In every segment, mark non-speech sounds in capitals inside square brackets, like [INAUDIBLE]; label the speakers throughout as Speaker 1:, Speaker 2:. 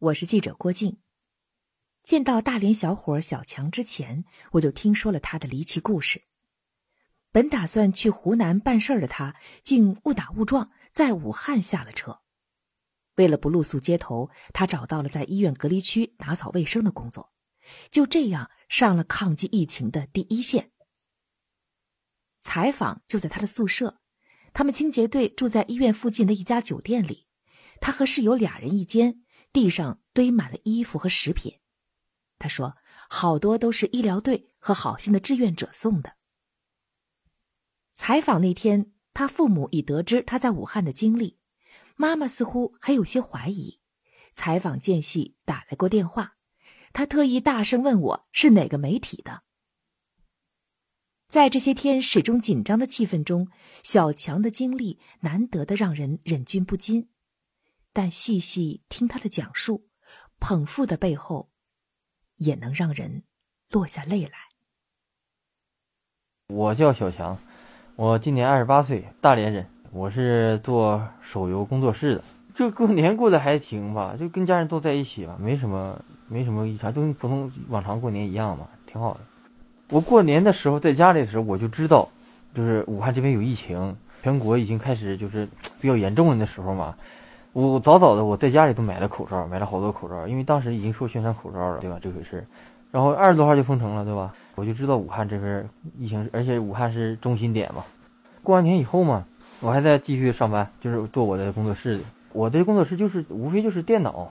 Speaker 1: 我是记者郭静。见到大连小伙小强之前，我就听说了他的离奇故事。本打算去湖南办事儿的他，竟误打误撞在武汉下了车。为了不露宿街头，他找到了在医院隔离区打扫卫生的工作，就这样上了抗击疫情的第一线。采访就在他的宿舍，他们清洁队住在医院附近的一家酒店里，他和室友俩人一间，地上堆满了衣服和食品。他说，好多都是医疗队和好心的志愿者送的。采访那天，他父母已得知他在武汉的经历，妈妈似乎还有些怀疑。采访间隙打来过电话，他特意大声问我是哪个媒体的。在这些天始终紧张的气氛中，小强的经历难得的让人忍俊不禁。但细细听他的讲述，捧腹的背后，也能让人落下泪来。
Speaker 2: 我叫小强。我今年二十八岁，大连人。我是做手游工作室的。这过年过得还行吧，就跟家人都在一起吧，没什么，没什么异常，就跟普通往常过年一样嘛，挺好的。我过年的时候在家里的时候，我就知道，就是武汉这边有疫情，全国已经开始就是比较严重的时候嘛。我早早的我在家里都买了口罩，买了好多口罩，因为当时已经说宣传口罩了，对吧？这回事。然后二十多号就封城了，对吧？我就知道武汉这边疫情，而且武汉是中心点嘛。过完年以后嘛，我还在继续上班，就是做我的工作室。我的工作室就是无非就是电脑。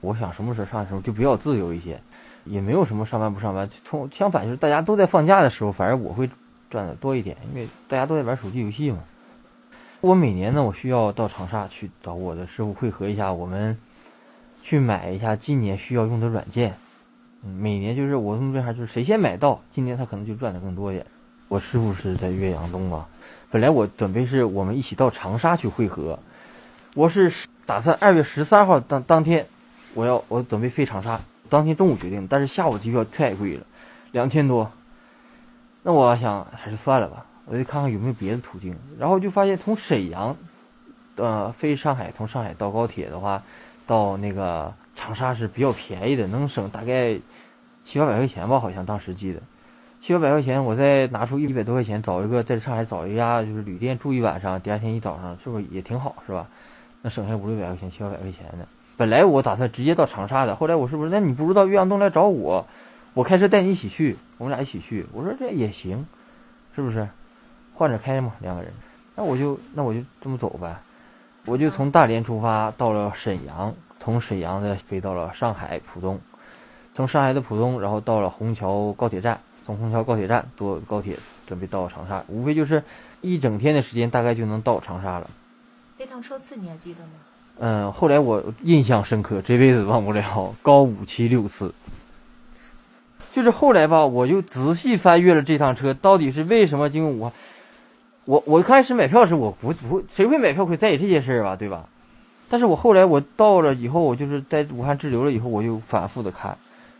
Speaker 2: 我想什么时候上的时候就比较自由一些，也没有什么上班不上班。从相反就是大家都在放假的时候，反而我会赚的多一点，因为大家都在玩手机游戏嘛。我每年呢，我需要到长沙去找我的师傅汇合一下，我们去买一下今年需要用的软件。嗯每年就是我们这还就是谁先买到，今年他可能就赚的更多一点。我师傅是在岳阳东啊，本来我准备是我们一起到长沙去汇合，我是打算二月十三号当当天，我要我准备飞长沙，当天中午决定，但是下午机票太贵了，两千多，那我想还是算了吧，我就看看有没有别的途径，然后就发现从沈阳，呃飞上海，从上海到高铁的话，到那个。长沙是比较便宜的，能省大概七八百块钱吧，好像当时记得七八百块钱，我再拿出一百多块钱找一个在上海找一家就是旅店住一晚上，第二天一早上是不是也挺好，是吧？那省下五六百块钱、七八百块钱的。本来我打算直接到长沙的，后来我是不是？那你不如到岳阳东来找我，我开车带你一起去，我们俩一起去。我说这也行，是不是？换着开嘛，两个人。那我就那我就这么走呗，我就从大连出发到了沈阳。从沈阳再飞到了上海浦东，从上海的浦东，然后到了虹桥高铁站，从虹桥高铁站坐高铁准备到长沙，无非就是一整天的时间，大概就能到长沙了。
Speaker 1: 那趟车次你还记得吗？
Speaker 2: 嗯，后来我印象深刻，这辈子忘不了，高五七六次。就是后来吧，我就仔细翻阅了这趟车到底是为什么经过武汉。我我开始买票时，我不不，谁会买票会在意这些事儿吧？对吧？但是我后来我到了以后，我就是在武汉滞留了以后，我就反复的看，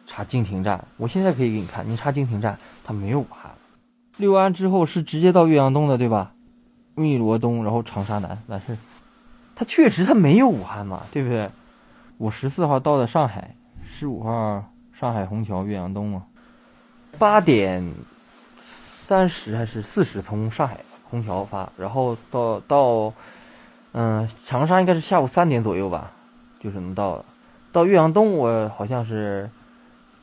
Speaker 2: 查经停站。我现在可以给你看，你查经停站，它没有武汉。六安之后是直接到岳阳东的，对吧？汨罗东，然后长沙南完事。它确实它没有武汉嘛，对不对？我十四号到的上海，十五号上海虹桥岳阳东嘛。八点三十还是四十从上海空调发，然后到到。嗯，长沙应该是下午三点左右吧，就是能到。到岳阳东我好像是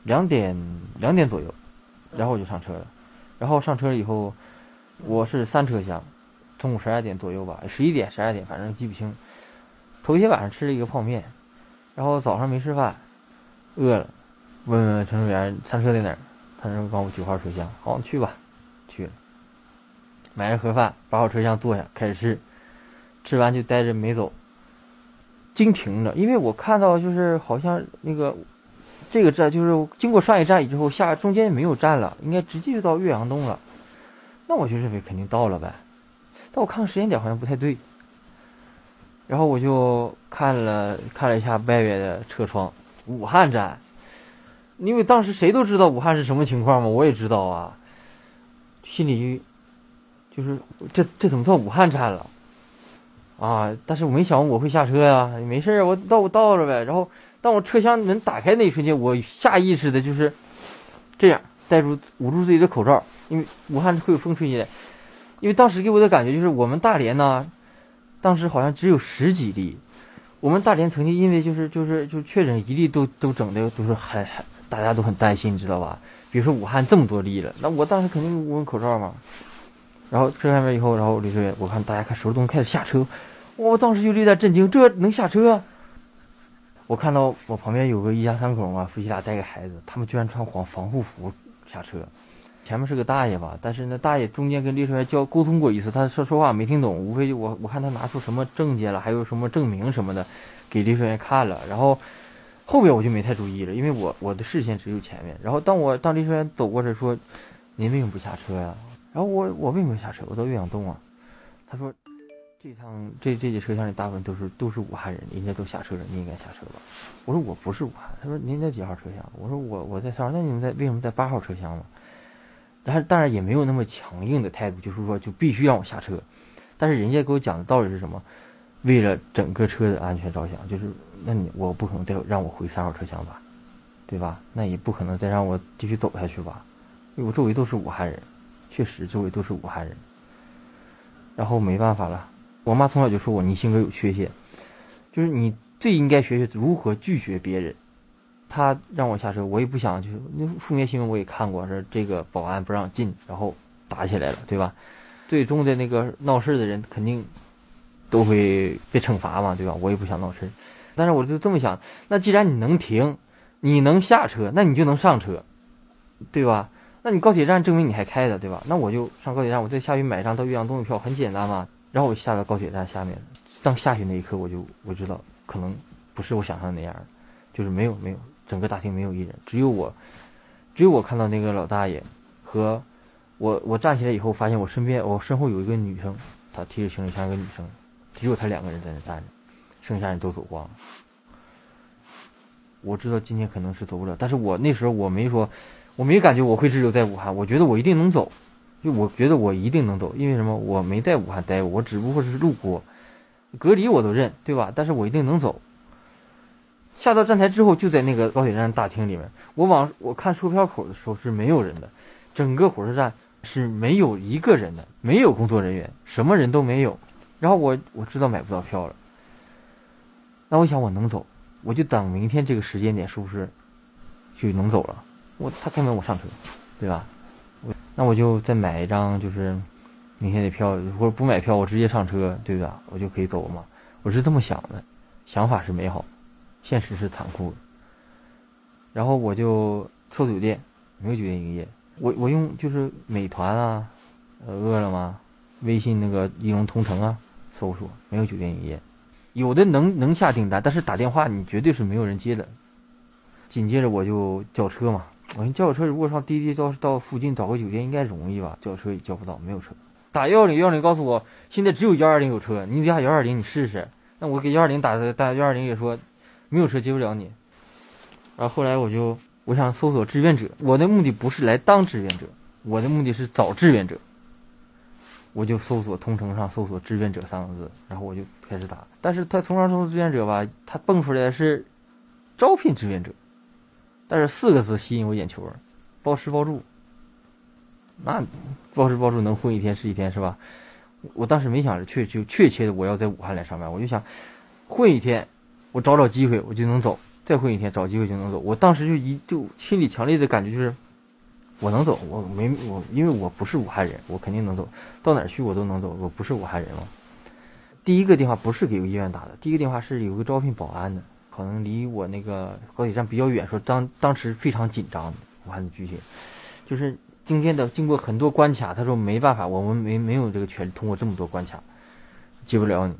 Speaker 2: 两点两点左右，然后我就上车了。然后上车以后，我是三车厢，中午十二点左右吧，十一点十二点，反正记不清。头一天晚上吃了一个泡面，然后早上没吃饭，饿了，问问乘务员餐车在哪儿，他说帮我九号车厢，好，去吧，买了盒饭，八号车厢坐下开始吃。吃完就待着没走，经停着，因为我看到就是好像那个这个站就是经过上一站以后下中间没有站了，应该直接就到岳阳东了。那我就认为肯定到了呗，但我看时间点好像不太对。然后我就看了看了一下外边的车窗，武汉站，因为当时谁都知道武汉是什么情况嘛，我也知道啊，心里就是这这怎么到武汉站了？啊！但是我没想我会下车呀，没事儿，我到我到了呗。然后当我车厢门打开那一瞬间，我下意识的就是这样戴住捂住自己的口罩，因为武汉会有风吹进来。因为当时给我的感觉就是我们大连呢，当时好像只有十几例。我们大连曾经因为就是就是就确诊一例都都整的都是很很大家都很担心，你知道吧？比如说武汉这么多例了，那我当时肯定捂口罩嘛。然后车上面以后，然后李志远，我看大家看收拾东西开始下车，我当时就有点震惊，这能下车？我看到我旁边有个一家三口嘛，夫妻俩带个孩子，他们居然穿防防护服下车。前面是个大爷吧，但是那大爷中间跟列车员交沟通过一次，他说说话没听懂，无非就我我看他拿出什么证件了，还有什么证明什么的，给列车员看了。然后后边我就没太注意了，因为我我的视线只有前面。然后当我当列车员走过来说：“您为什么不下车呀？”然后我我为什么下车？我到岳阳东啊。他说：“这趟这这节车厢里大部分都是都是武汉人，人家都下车了，你应该下车吧？”我说：“我不是武汉。”他说：“您在几号车厢？”我说：“我我在三号。”那你们在为什么在八号车厢呢？但是当然也没有那么强硬的态度，就是说就必须让我下车。但是人家给我讲的道理是什么？为了整个车的安全着想，就是那你我不可能再让我回三号车厢吧，对吧？那也不可能再让我继续走下去吧？因为我周围都是武汉人，确实周围都是武汉人。然后没办法了，我妈从小就说我你性格有缺陷，就是你最应该学学如何拒绝别人。他让我下车，我也不想，就是那负面新闻我也看过，是这个保安不让进，然后打起来了，对吧？最终的那个闹事的人肯定都会被惩罚嘛，对吧？我也不想闹事，但是我就这么想，那既然你能停，你能下车，那你就能上车，对吧？那你高铁站证明你还开的，对吧？那我就上高铁站，我再下去买一张到岳阳东的票，很简单嘛。然后我下了高铁站下面，当下去那一刻，我就我知道可能不是我想象的那样，就是没有没有。整个大厅没有一人，只有我，只有我看到那个老大爷和我。我站起来以后，发现我身边，我身后有一个女生，她提着行李箱，一个女生，只有她两个人在那站着，剩下人都走光了。我知道今天可能是走不了，但是我那时候我没说，我没感觉我会滞留在武汉，我觉得我一定能走，就我觉得我一定能走，因为什么？我没在武汉待过，我只不过是路过，隔离我都认，对吧？但是我一定能走。下到站台之后，就在那个高铁站大厅里面。我往我看售票口的时候是没有人的，整个火车站是没有一个人的，没有工作人员，什么人都没有。然后我我知道买不到票了，那我想我能走，我就等明天这个时间点是不是就能走了？我他开门我上车，对吧？我那我就再买一张就是明天的票，或者不买票我直接上车，对吧？我就可以走了嘛。我是这么想的，想法是美好。现实是残酷的，然后我就搜酒店，没有酒店营业。我我用就是美团啊，呃，饿了么、微信那个易龙同城啊，搜索没有酒店营业。有的能能下订单，但是打电话你绝对是没有人接的。紧接着我就叫车嘛，我叫车如果上滴滴到到附近找个酒店应该容易吧？叫车也叫不到，没有车。打幺幺零幺幺零告诉我现在只有幺二零有车，你加幺二零你试试。那我给幺二零打打幺二零也说。没有车接不了你，然后后来我就我想搜索志愿者，我的目的不是来当志愿者，我的目的是找志愿者。我就搜索同城上搜索志愿者三个字，然后我就开始打。但是他从上搜索志愿者吧，他蹦出来是招聘志愿者，但是四个字吸引我眼球，包吃包住。那包吃包住能混一天是一天是吧？我当时没想着确就确切的我要在武汉来上班，我就想混一天。我找找机会，我就能走。再混一天，找机会就能走。我当时就一就心里强烈的感觉就是，我能走。我没我，因为我不是武汉人，我肯定能走到哪儿去，我都能走。我不是武汉人嘛。第一个电话不是给医院打的，第一个电话是有个招聘保安的，可能离我那个高铁站比较远，说当当时非常紧张。武汉的具体就是今天的经过很多关卡，他说没办法，我们没没有这个权利通过这么多关卡接不了你。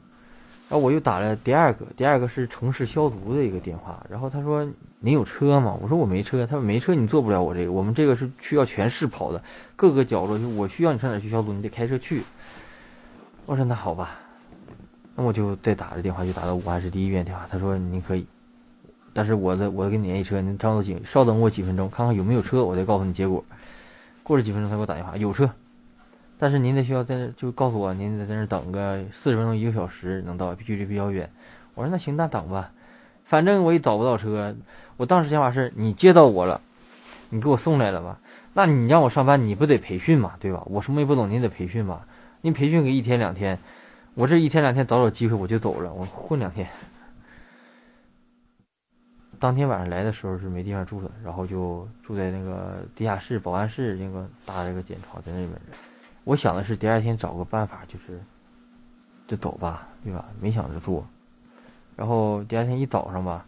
Speaker 2: 然后我又打了第二个，第二个是城市消毒的一个电话。然后他说：“您有车吗？”我说：“我没车。”他说：“没车，你做不了我这个。我们这个是需要全市跑的，各个角落。就我需要你上哪去消毒，你得开车去。”我说：“那好吧。”那我就再打着电话，就打到武汉市第一医院电话。他说：“您可以，但是我的我给你联系车，您稍等几稍等我几分钟，看看有没有车，我再告诉你结果。”过了几分钟，他给我打电话：“有车。”但是您得需要在那就告诉我，您得在那等个四十分钟一个小时能到，距离比较远。我说那行，那等吧，反正我也找不到车。我当时想法是你接到我了，你给我送来了吧？那你让我上班，你不得培训嘛，对吧？我什么也不懂，你得培训嘛？你培训个一天两天，我这一天两天找找机会我就走了，我混两天。当天晚上来的时候是没地方住的，然后就住在那个地下室保安室那个搭了个简床在那边。我想的是第二天找个办法，就是就走吧，对吧？没想着做。然后第二天一早上吧，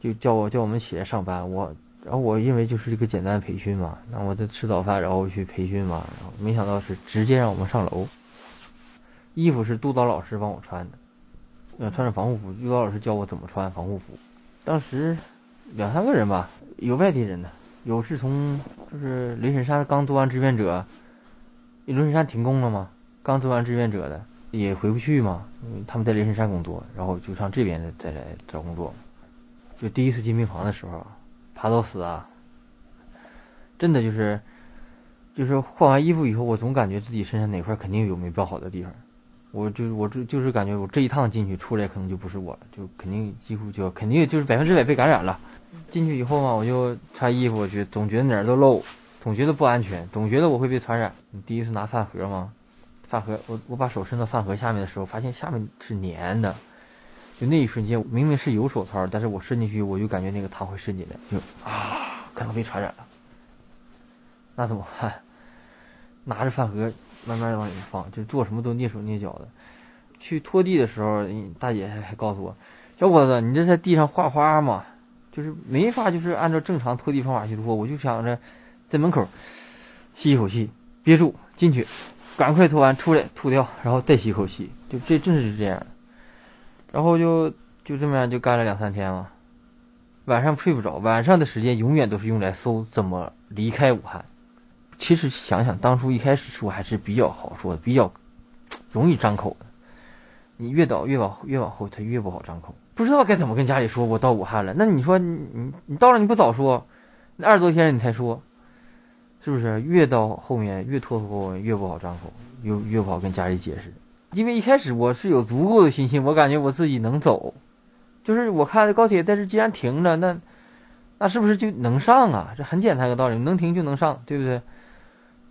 Speaker 2: 就叫我叫我们起来上班。我然后我因为就是一个简单的培训嘛，那我在吃早饭，然后去培训嘛。然后没想到是直接让我们上楼。衣服是督导老师帮我穿的，呃，穿着防护服。督导老师教我怎么穿防护服。当时两三个人吧，有外地人的，有是从就是雷神山刚做完志愿者，雷神山停工了嘛，刚做完志愿者的也回不去嘛，他们在雷神山工作，然后就上这边再来找工作。就第一次进病房的时候，爬到死啊，真的就是，就是换完衣服以后，我总感觉自己身上哪块肯定有没包好的地方。我就我这就是感觉我这一趟进去出来可能就不是我了，就肯定几乎就肯定就是百分之百被感染了。进去以后嘛，我就穿衣服，我觉总觉得哪儿都漏，总觉得不安全，总觉得我会被传染。第一次拿饭盒嘛，饭盒我我把手伸到饭盒下面的时候，发现下面是粘的，就那一瞬间明明是有手套，但是我伸进去我就感觉那个汤会渗进来，就啊可能被传染了。那怎么办？[LAUGHS] 拿着饭盒。慢慢的往里放，就做什么都蹑手蹑脚的。去拖地的时候，大姐还还告诉我：“小伙子，你这在地上画花吗？就是没法，就是按照正常拖地方法去拖。我就想着，在门口吸一口气，憋住进去，赶快拖完出来吐掉，然后再吸一口气。就这真是这样。然后就就这么样就干了两三天嘛。晚上睡不着，晚上的时间永远都是用来搜怎么离开武汉。”其实想想，当初一开始说还是比较好说的，比较容易张口的。你越到越往越往后，他越不好张口，不知道该怎么跟家里说。我到武汉了，那你说你你到了你不早说，那二十多天你才说，是不是？越到后面越拖后越不好张口，越越不好跟家里解释。因为一开始我是有足够的信心，我感觉我自己能走，就是我看高铁，但是既然停了，那那是不是就能上啊？这很简单个道理，能停就能上，对不对？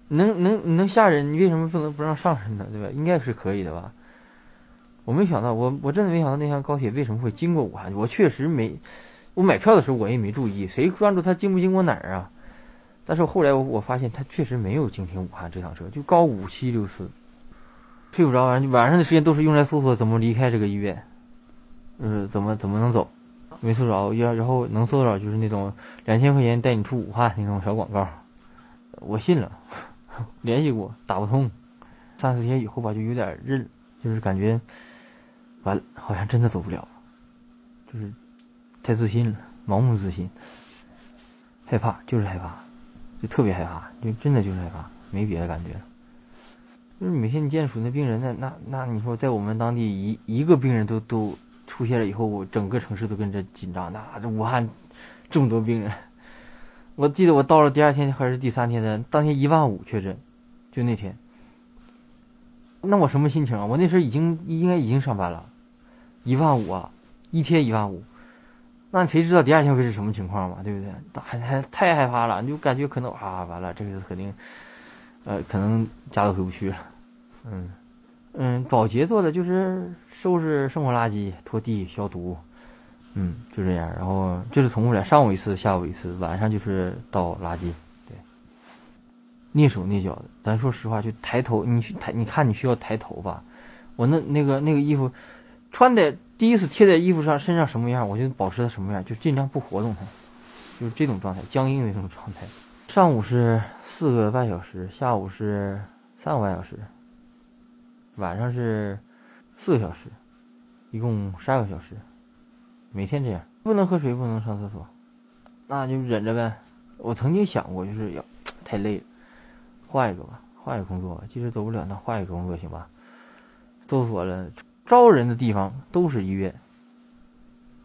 Speaker 2: 能能能下人，你为什么不能不让上人呢？对吧？应该是可以的吧？我没想到，我我真的没想到那趟高铁为什么会经过武汉。我确实没，我买票的时候我也没注意，谁关注他经不经过哪儿啊？但是后来我我发现他确实没有经停武汉这趟车，就高五七六四，睡不着，晚晚上的时间都是用来搜索怎么离开这个医院，呃，怎么怎么能走，没搜着，要然后能搜着就是那种两千块钱带你出武汉那种小广告，我信了。[LAUGHS] 联系过打不通，三四天以后吧，就有点认，就是感觉完了，好像真的走不了，就是太自信了，盲目自信，害怕就是害怕，就特别害怕，就真的就是害怕，没别的感觉。就是每天你见属那病人，那那那你说在我们当地一一个病人都都出现了以后，我整个城市都跟着紧张。那这武汉这么多病人。我记得我到了第二天还是第三天的当天一万五确诊，就那天。那我什么心情啊？我那时候已经应该已经上班了，一万五啊，一天一万五，那谁知道第二天会是什么情况嘛？对不对？还还太害怕了，你就感觉可能啊，完了，这个肯定，呃，可能家都回不去了。嗯嗯，保洁做的就是收拾生活垃圾、拖地、消毒。嗯，就这样，然后就是从过来，上午一次，下午一次，晚上就是倒垃圾，对，蹑手蹑脚的。咱说实话，就抬头，你去抬，你看你需要抬头吧。我那那个那个衣服，穿的第一次贴在衣服上，身上什么样，我就保持它什么样，就尽量不活动它，就是这种状态，僵硬的这种状态。上午是四个半小时，下午是三个半小时，晚上是四个小时，一共十二个小时。每天这样，不能喝水，不能上厕所，那就忍着呗。我曾经想过，就是要太累了，换一个吧，换一个工作吧。即使走不了，那换一个工作行吧？搜索了招人的地方都是医院，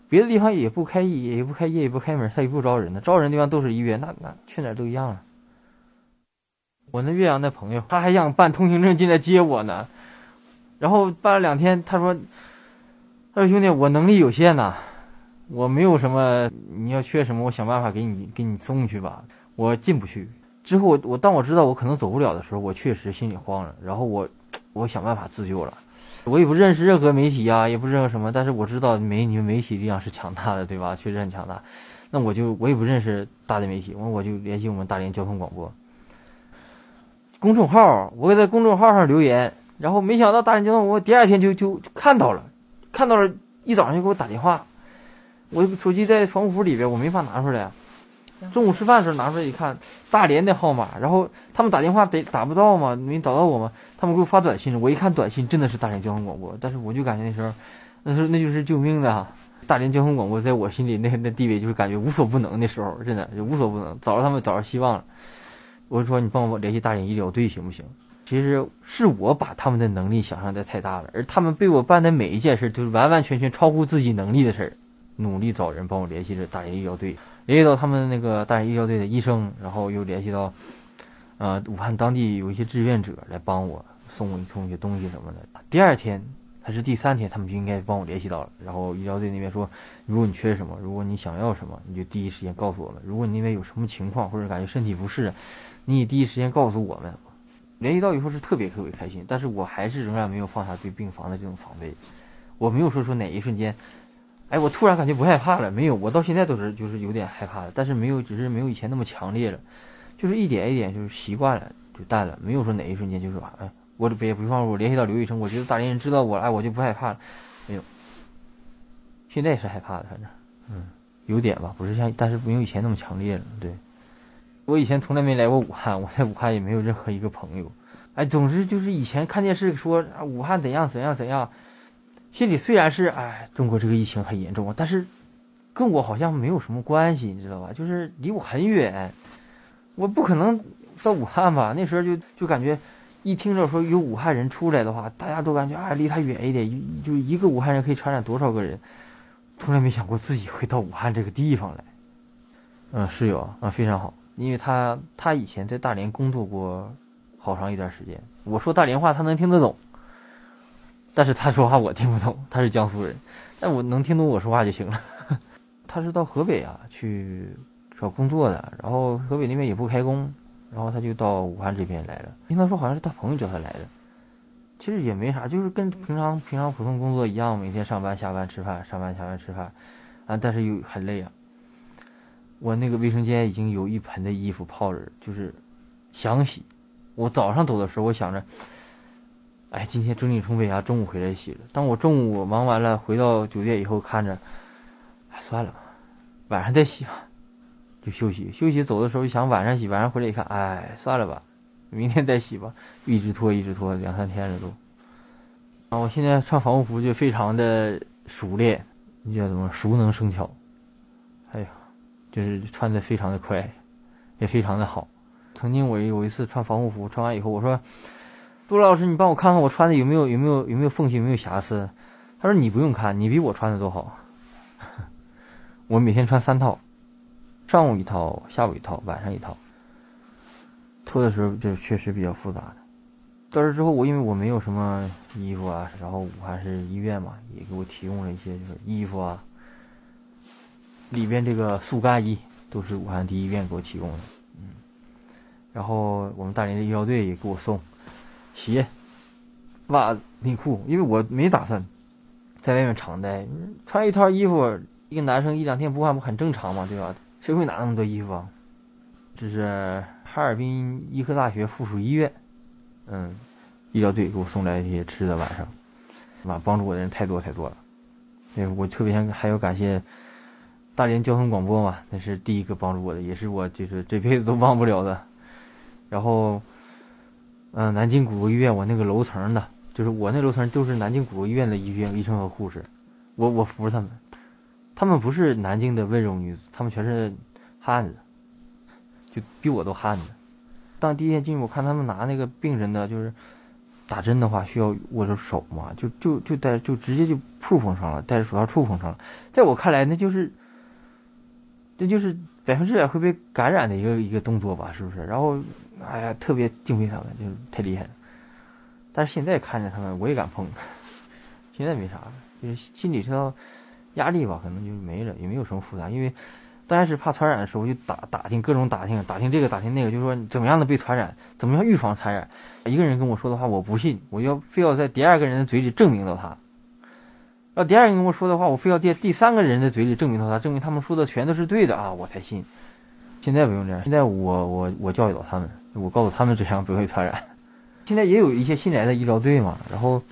Speaker 2: 别的地方也不开业，也不开业，也不开门，他也不招人的。招人的地方都是医院，那那去哪儿都一样啊。我那岳阳的朋友，他还想办通行证进来接我呢，然后办了两天，他说：“他说兄弟，我能力有限呐。”我没有什么，你要缺什么，我想办法给你给你送去吧。我进不去。之后我当我知道我可能走不了的时候，我确实心里慌了。然后我 [TSK] 我想办法自救了。我也不认识任何媒体啊，也不知道什么，但是我知道媒你们媒体力量是强大的，对吧？确实很强大。那我就我也不认识大的媒体，我我就联系我们大连交通广播公众号，我给在公众号上留言，然后没想到大连交通广播第二天就就看到了，看到了，一早上就给我打电话。我手机在防护服里边，我没法拿出来。中午吃饭的时候拿出来一看，大连的号码，然后他们打电话得打不到嘛，没找到我嘛，他们给我发短信，我一看短信真的是大连交通广播，但是我就感觉那时候，那时候那就是救命的哈。大连交通广播在我心里那那地位就是感觉无所不能，的时候真的就无所不能，找着他们找着希望了。我就说你帮我联系大连医疗队行不行？其实是我把他们的能力想象的太大了，而他们被我办的每一件事都是完完全全超乎自己能力的事儿。努力找人帮我联系着大连医疗队，联系到他们那个大连医疗队的医生，然后又联系到，呃，武汉当地有一些志愿者来帮我送我送一些东西什么的。第二天还是第三天，他们就应该帮我联系到了。然后医疗队那边说，如果你缺什么，如果你想要什么，你就第一时间告诉我们。如果你那边有什么情况或者感觉身体不适，你也第一时间告诉我们。联系到以后是特别特别开心，但是我还是仍然没有放下对病房的这种防备。我没有说说哪一瞬间。哎，我突然感觉不害怕了。没有，我到现在都是就是有点害怕的，但是没有，只是没有以前那么强烈了，就是一点一点就是习惯了，就淡了。没有说哪一瞬间就是哎，我别比方说我联系到刘医生，我觉得大连人知道我了，哎，我就不害怕了。没有，现在是害怕的，反正，嗯，有点吧，不是像，但是没有以前那么强烈了。对，我以前从来没来过武汉，我在武汉也没有任何一个朋友。哎，总之就是以前看电视说，武汉怎样怎样怎样。心里虽然是哎，中国这个疫情很严重，但是跟我好像没有什么关系，你知道吧？就是离我很远，我不可能到武汉吧？那时候就就感觉，一听着说有武汉人出来的话，大家都感觉啊，离他远一点，就一个武汉人可以传染多少个人？从来没想过自己会到武汉这个地方来。嗯，室友啊，非常好，因为他他以前在大连工作过好长一段时间，我说大连话他能听得懂。但是他说话我听不懂，他是江苏人，[LAUGHS] 但我能听懂我说话就行了。[LAUGHS] 他是到河北啊去找工作的，然后河北那边也不开工，然后他就到武汉这边来了。听他说好像是他朋友叫他来的，其实也没啥，就是跟平常平常普通工作一样，每天上班下班吃饭，上班下班吃饭，啊，但是又很累啊。我那个卫生间已经有一盆的衣服泡着，就是想洗。我早上走的时候，我想着。哎，今天整理充沛啊，中午回来洗了。当我中午忙完了，回到酒店以后，看着，哎，算了吧，晚上再洗吧，就休息休息。走的时候想晚上洗，晚上回来一看，哎，算了吧，明天再洗吧，一直拖一直拖，两三天了都。啊，我现在穿防护服就非常的熟练，你叫什么？熟能生巧。哎呀，就是穿的非常的快，也非常的好。曾经我有一次穿防护服，穿完以后我说。杜老师，你帮我看看我穿的有没有有没有有没有缝隙，有没有瑕疵？他说你不用看，你比我穿的都好。[LAUGHS] 我每天穿三套，上午一套，下午一套，晚上一套。脱的时候就确实比较复杂的。到这之后，我因为我没有什么衣服啊，然后武汉是医院嘛，也给我提供了一些就是衣服啊，里边这个速干衣都是武汉第一医院给我提供的，嗯。然后我们大连的医疗队也给我送。鞋、袜子、内裤，因为我没打算在外面常待，穿一套衣服，一个男生一两天不换不很正常嘛，对吧？谁会拿那么多衣服啊？这是哈尔滨医科大学附属医院，嗯，医疗队给我送来一些吃的，晚上，吧？帮助我的人太多太多了。对，我特别想还要感谢大连交通广播嘛，那是第一个帮助我的，也是我就是这辈子都忘不了的。然后。嗯，南京骨科医院，我那个楼层的，就是我那楼层都是南京骨科医院的医院医生和护士，我我服他们，他们不是南京的温柔女子，他们全是汉子，就比我都汉子。当第一天进去，我看他们拿那个病人的，就是打针的话需要握着手嘛，就就就带就直接就触碰上了，戴着手套触碰上了，在我看来，那就是，那就是百分之百会被感染的一个一个动作吧，是不是？然后。哎呀，特别敬佩他们，就是太厉害了。但是现在看着他们，我也敢碰。[LAUGHS] 现在没啥，就是心里知道，压力吧，可能就没了，也没有什么复杂。因为大家是怕传染的时候，就打打听各种打听，打听这个打听那个，就说怎么样的被传染，怎么样预防传染。一个人跟我说的话，我不信，我要非要在第二个人的嘴里证明到他。要第二个人跟我说的话，我非要在第三个人的嘴里证明到他，证明他们说的全都是对的啊，我才信。现在不用这样，现在我我我教导他们，我告诉他们这样不会传染。现在也有一些新来的医疗队嘛，然后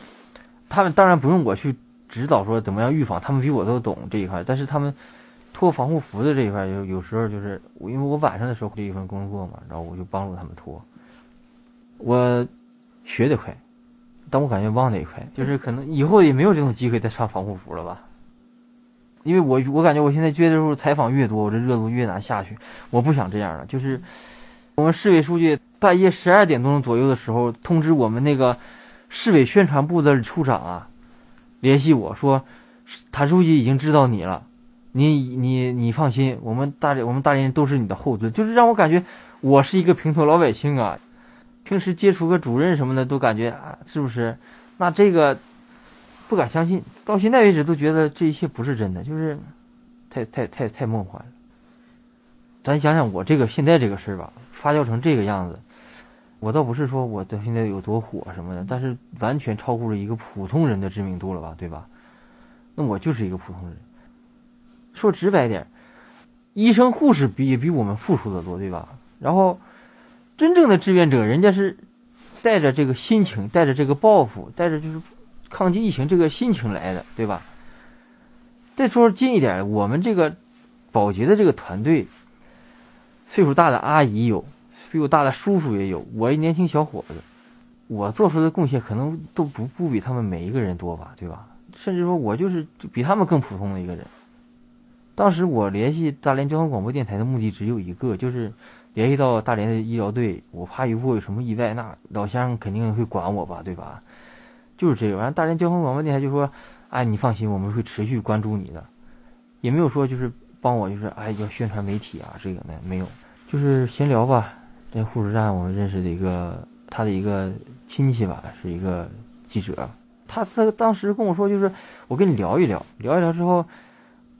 Speaker 2: 他们当然不用我去指导说怎么样预防，他们比我都懂这一块。但是他们脱防护服的这一块，有有时候就是因为我晚上的时候会有一份工作嘛，然后我就帮助他们脱。我学得快，但我感觉忘得也快，就是可能以后也没有这种机会再穿防护服了吧。因为我我感觉我现在接触采访越多，我这热度越难下去。我不想这样了，就是我们市委书记半夜十二点钟左右的时候通知我们那个市委宣传部的处长啊，联系我说，谭书记已经知道你了，你你你放心，我们大连我们大连人都是你的后盾，就是让我感觉我是一个平头老百姓啊。平时接触个主任什么的都感觉啊，是不是？那这个不敢相信，到现在为止都觉得这一切不是真的，就是太太太太梦幻了。咱想想我这个现在这个事儿吧，发酵成这个样子，我倒不是说我到现在有多火什么的，但是完全超过了一个普通人的知名度了吧，对吧？那我就是一个普通人。说直白点，医生护士比也比我们付出的多，对吧？然后。真正的志愿者，人家是带着这个心情，带着这个抱负，带着就是抗击疫情这个心情来的，对吧？再说近一点，我们这个保洁的这个团队，岁数大的阿姨有，岁数大的叔叔也有，我一年轻小伙子，我做出的贡献可能都不不比他们每一个人多吧，对吧？甚至说我就是比他们更普通的一个人。当时我联系大连交通广播电台的目的只有一个，就是。联系到大连的医疗队，我怕如果有什么意外，那老乡肯定会管我吧，对吧？就是这个。完，大连交通广播电台就说：“哎，你放心，我们会持续关注你的。”也没有说就是帮我，就是哎要宣传媒体啊，这个呢没有，就是闲聊吧。在护士站，我们认识的一个他的一个亲戚吧，是一个记者。他他当时跟我说，就是我跟你聊一聊，聊一聊之后，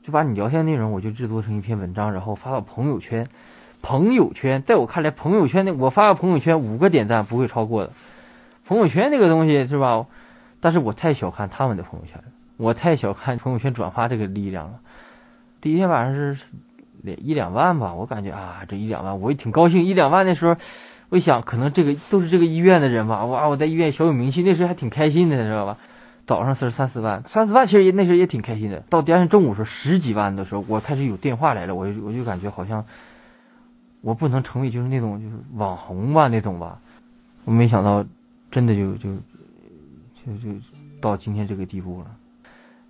Speaker 2: 就把你聊天内容我就制作成一篇文章，然后发到朋友圈。朋友圈，在我看来，朋友圈那我发个朋友圈五个点赞不会超过的。朋友圈那个东西是吧？但是我太小看他们的朋友圈了，我太小看朋友圈转发这个力量了。第一天晚上是两一两万吧，我感觉啊，这一两万我也挺高兴。一两万的时候，我一想，可能这个都是这个医院的人吧，哇，我在医院小有名气，那时候还挺开心的，知道吧？早上是三四万，三四万其实也那时候也挺开心的。到第二天中午时候十几万的时候，我开始有电话来了，我就我就感觉好像。我不能成为就是那种就是网红吧那种吧，我没想到，真的就就就就到今天这个地步了。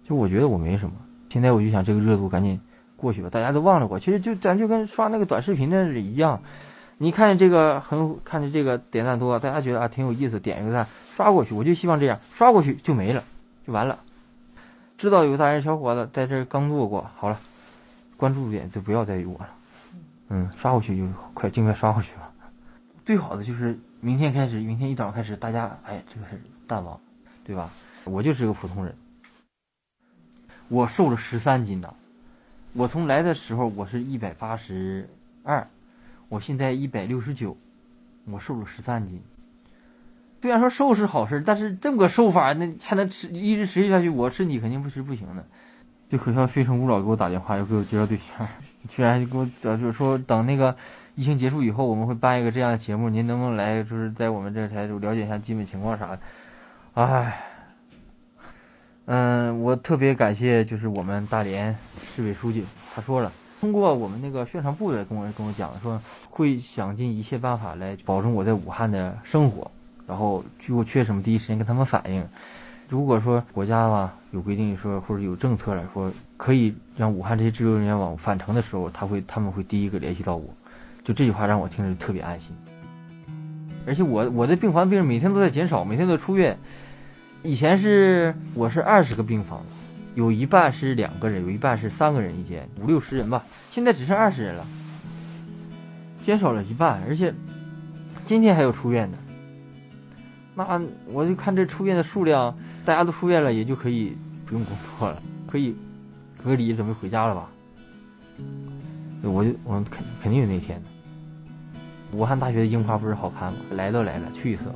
Speaker 2: 就我觉得我没什么，现在我就想这个热度赶紧过去吧，大家都忘了我。其实就咱就跟刷那个短视频的一样，你看这个很看着这个点赞多，大家觉得啊挺有意思，点一个赞刷过去。我就希望这样刷过去就没了，就完了。知道有个大连小伙子在这刚做过，好了，关注点就不要再有我了。嗯，刷过去就快，尽快刷过去吧。最好的就是明天开始，明天一早开始，大家哎，这个是淡忘，对吧？我就是个普通人，我瘦了十三斤呢。我从来的时候我是一百八十二，我现在一百六十九，我瘦了十三斤。虽然说瘦是好事，但是这么个瘦法，那还能持一直持续下去，我身体肯定不是不行的。就可笑，非诚勿扰给我打电话，要给我介绍对象。居然给我，就是说等那个疫情结束以后，我们会办一个这样的节目，您能不能来？就是在我们这台就了解一下基本情况啥的。哎，嗯，我特别感谢，就是我们大连市委书记，他说了，通过我们那个宣传部的跟我跟我讲，说会想尽一切办法来保证我在武汉的生活，然后如果缺什么，第一时间跟他们反映。如果说国家吧有规定说，或者有政策来说。可以让武汉这些支流人员往返程的时候，他会他们会第一个联系到我，就这句话让我听着特别安心。而且我我的病房病人每天都在减少，每天都出院。以前是我是二十个病房，有一半是两个人，有一半是三个人一间，五六十人吧。现在只剩二十人了，减少了一半。而且今天还有出院的，那我就看这出院的数量，大家都出院了，也就可以不用工作了，可以。隔离准备回家了吧？我就我肯肯定有那天的。武汉大学的樱花不是好看吗？来都来了，去一次吧。